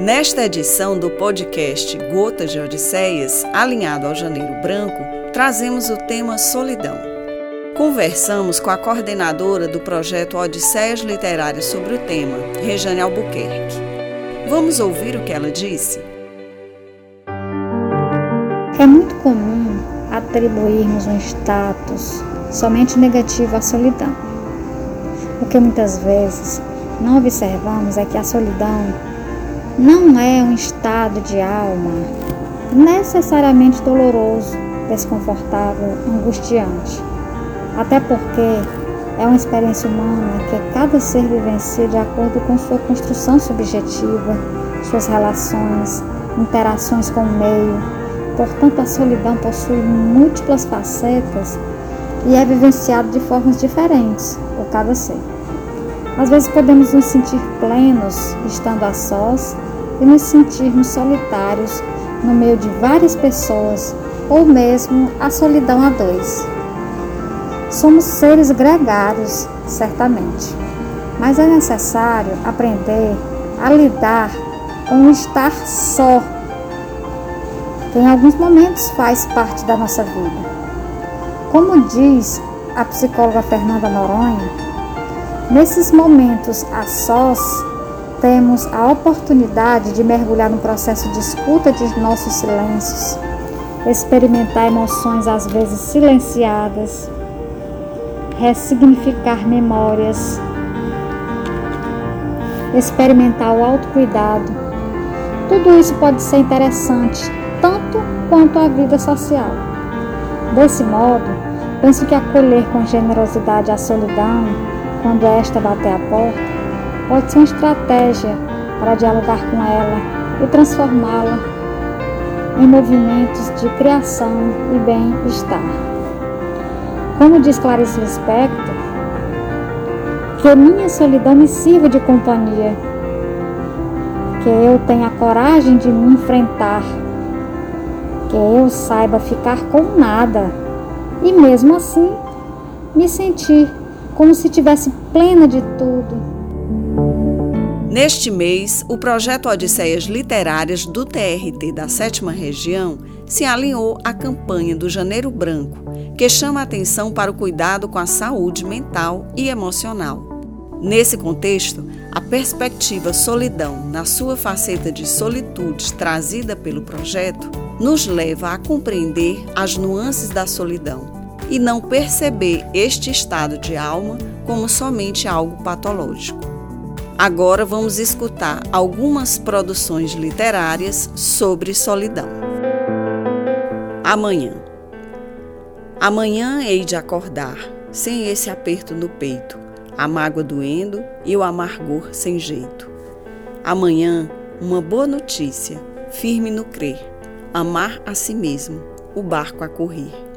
Nesta edição do podcast Gotas de Odisseias, alinhado ao Janeiro Branco, trazemos o tema Solidão. Conversamos com a coordenadora do projeto Odisseias Literárias sobre o tema, Rejane Albuquerque. Vamos ouvir o que ela disse? É muito comum atribuirmos um status somente negativo à solidão. O que muitas vezes não observamos é que a solidão não é um estado de alma necessariamente doloroso, desconfortável, angustiante. Até porque é uma experiência humana que cada ser vivencia de acordo com sua construção subjetiva, suas relações, interações com o meio. Portanto, a solidão possui múltiplas facetas e é vivenciado de formas diferentes por cada ser. Às vezes podemos nos sentir plenos estando a sós e nos sentirmos solitários no meio de várias pessoas ou mesmo a solidão a dois. Somos seres gregários, certamente, mas é necessário aprender a lidar com o estar só, que em alguns momentos faz parte da nossa vida. Como diz a psicóloga Fernanda Noronha, nesses momentos a sós, temos a oportunidade de mergulhar no processo de escuta de nossos silêncios, experimentar emoções às vezes silenciadas, ressignificar memórias, experimentar o autocuidado. Tudo isso pode ser interessante, tanto quanto a vida social. Desse modo, penso que acolher com generosidade a solidão, quando esta bater a porta, pode ser uma estratégia para dialogar com ela e transformá-la em movimentos de criação e bem-estar. Como diz Clarice Lispector, que minha solidão me sirva de companhia, que eu tenha coragem de me enfrentar, que eu saiba ficar com nada e mesmo assim me sentir como se tivesse plena de tudo Neste mês, o projeto Odisseias Literárias do TRT da Sétima Região se alinhou à campanha do Janeiro Branco, que chama a atenção para o cuidado com a saúde mental e emocional. Nesse contexto, a perspectiva solidão, na sua faceta de solitude trazida pelo projeto, nos leva a compreender as nuances da solidão e não perceber este estado de alma como somente algo patológico. Agora vamos escutar algumas produções literárias sobre solidão. Amanhã. Amanhã hei de acordar, sem esse aperto no peito, a mágoa doendo e o amargor sem jeito. Amanhã, uma boa notícia, firme no crer, amar a si mesmo, o barco a correr.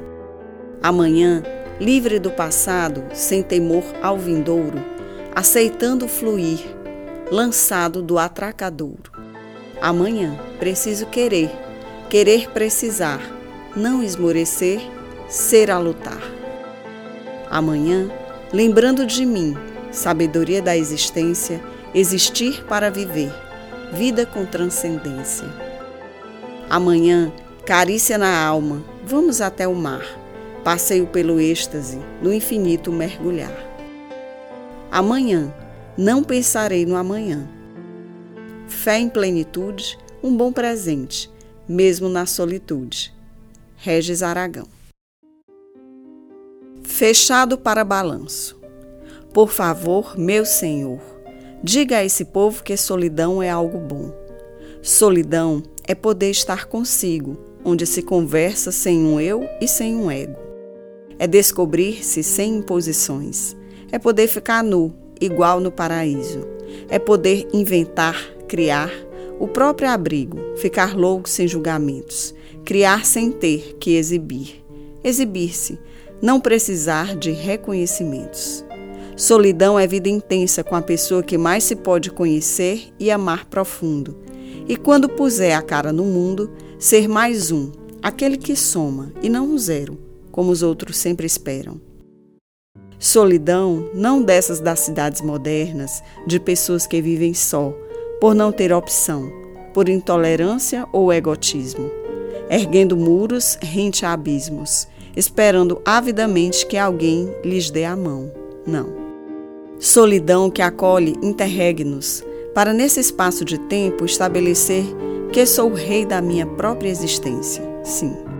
Amanhã, livre do passado, sem temor ao vindouro, aceitando fluir, lançado do atracadouro. Amanhã preciso querer, querer precisar, não esmorecer, ser a lutar. Amanhã, lembrando de mim, sabedoria da existência, existir para viver, vida com transcendência. Amanhã, carícia na alma, vamos até o mar, passeio pelo êxtase, no infinito mergulhar. Amanhã, não pensarei no amanhã. Fé em plenitude, um bom presente, mesmo na solitude. Regis Aragão. Fechado para balanço. Por favor, meu Senhor, diga a esse povo que solidão é algo bom. Solidão é poder estar consigo, onde se conversa sem um eu e sem um ego. É descobrir-se sem imposições é poder ficar nu, igual no paraíso. É poder inventar, criar o próprio abrigo, ficar louco sem julgamentos, criar sem ter que exibir, exibir-se, não precisar de reconhecimentos. Solidão é vida intensa com a pessoa que mais se pode conhecer e amar profundo. E quando puser a cara no mundo, ser mais um, aquele que soma e não um zero, como os outros sempre esperam. Solidão, não dessas das cidades modernas, de pessoas que vivem só, por não ter opção, por intolerância ou egotismo, erguendo muros rente a abismos, esperando avidamente que alguém lhes dê a mão. Não. Solidão que acolhe interregnos, para nesse espaço de tempo estabelecer que sou o rei da minha própria existência. Sim.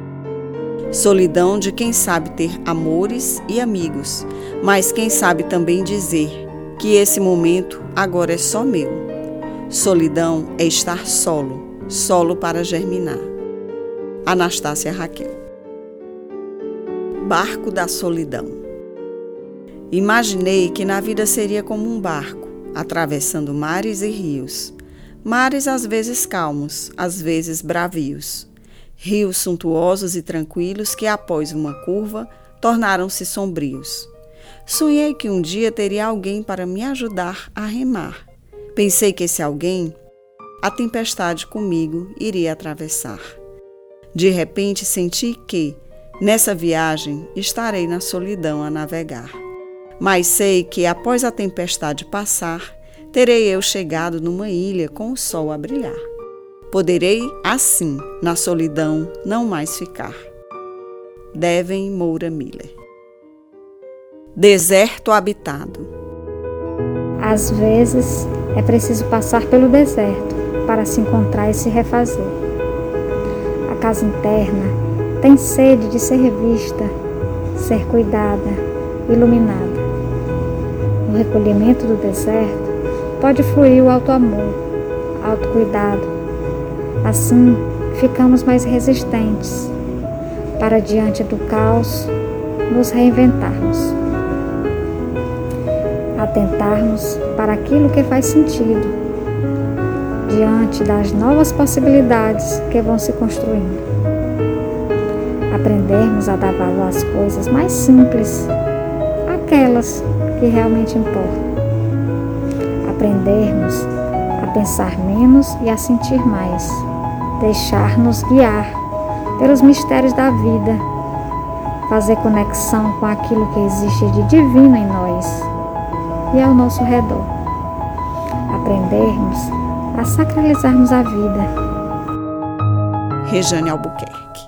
Solidão de quem sabe ter amores e amigos, mas quem sabe também dizer que esse momento agora é só meu. Solidão é estar solo, solo para germinar. Anastácia Raquel. Barco da solidão. Imaginei que na vida seria como um barco, atravessando mares e rios. Mares às vezes calmos, às vezes bravios rios suntuosos e tranquilos que, após uma curva, tornaram-se sombrios. Sonhei que um dia teria alguém para me ajudar a remar. Pensei que esse alguém, a tempestade comigo, iria atravessar. De repente senti que, nessa viagem, estarei na solidão a navegar. Mas sei que, após a tempestade passar, terei eu chegado numa ilha com o sol a brilhar. Poderei, assim, na solidão, não mais ficar. Devem Moura Miller. Deserto habitado. Às vezes é preciso passar pelo deserto para se encontrar e se refazer. A casa interna tem sede de ser revista, ser cuidada, iluminada. No recolhimento do deserto pode fluir o auto-amor, autocuidado, Assim, ficamos mais resistentes para diante do caos nos reinventarmos, atentarmos para aquilo que faz sentido diante das novas possibilidades que vão se construindo. Aprendermos a dar valor às coisas mais simples, aquelas que realmente importam. Aprendermos a pensar menos e a sentir mais deixar-nos guiar pelos mistérios da vida, fazer conexão com aquilo que existe de divino em nós e ao nosso redor, aprendermos a sacralizarmos a vida. Rejane Albuquerque.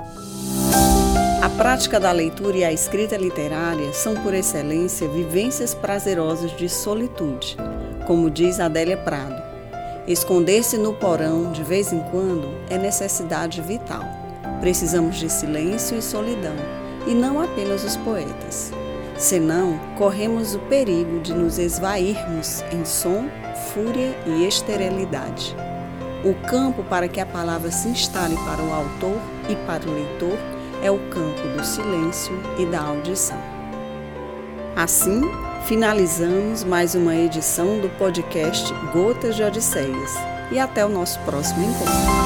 A prática da leitura e a escrita literária são, por excelência, vivências prazerosas de solitude, como diz Adélia Prado Esconder-se no porão de vez em quando é necessidade vital. Precisamos de silêncio e solidão, e não apenas os poetas. Senão, corremos o perigo de nos esvairmos em som, fúria e esterilidade. O campo para que a palavra se instale para o autor e para o leitor é o campo do silêncio e da audição. Assim, Finalizamos mais uma edição do podcast Gotas de Odisseias e até o nosso próximo encontro.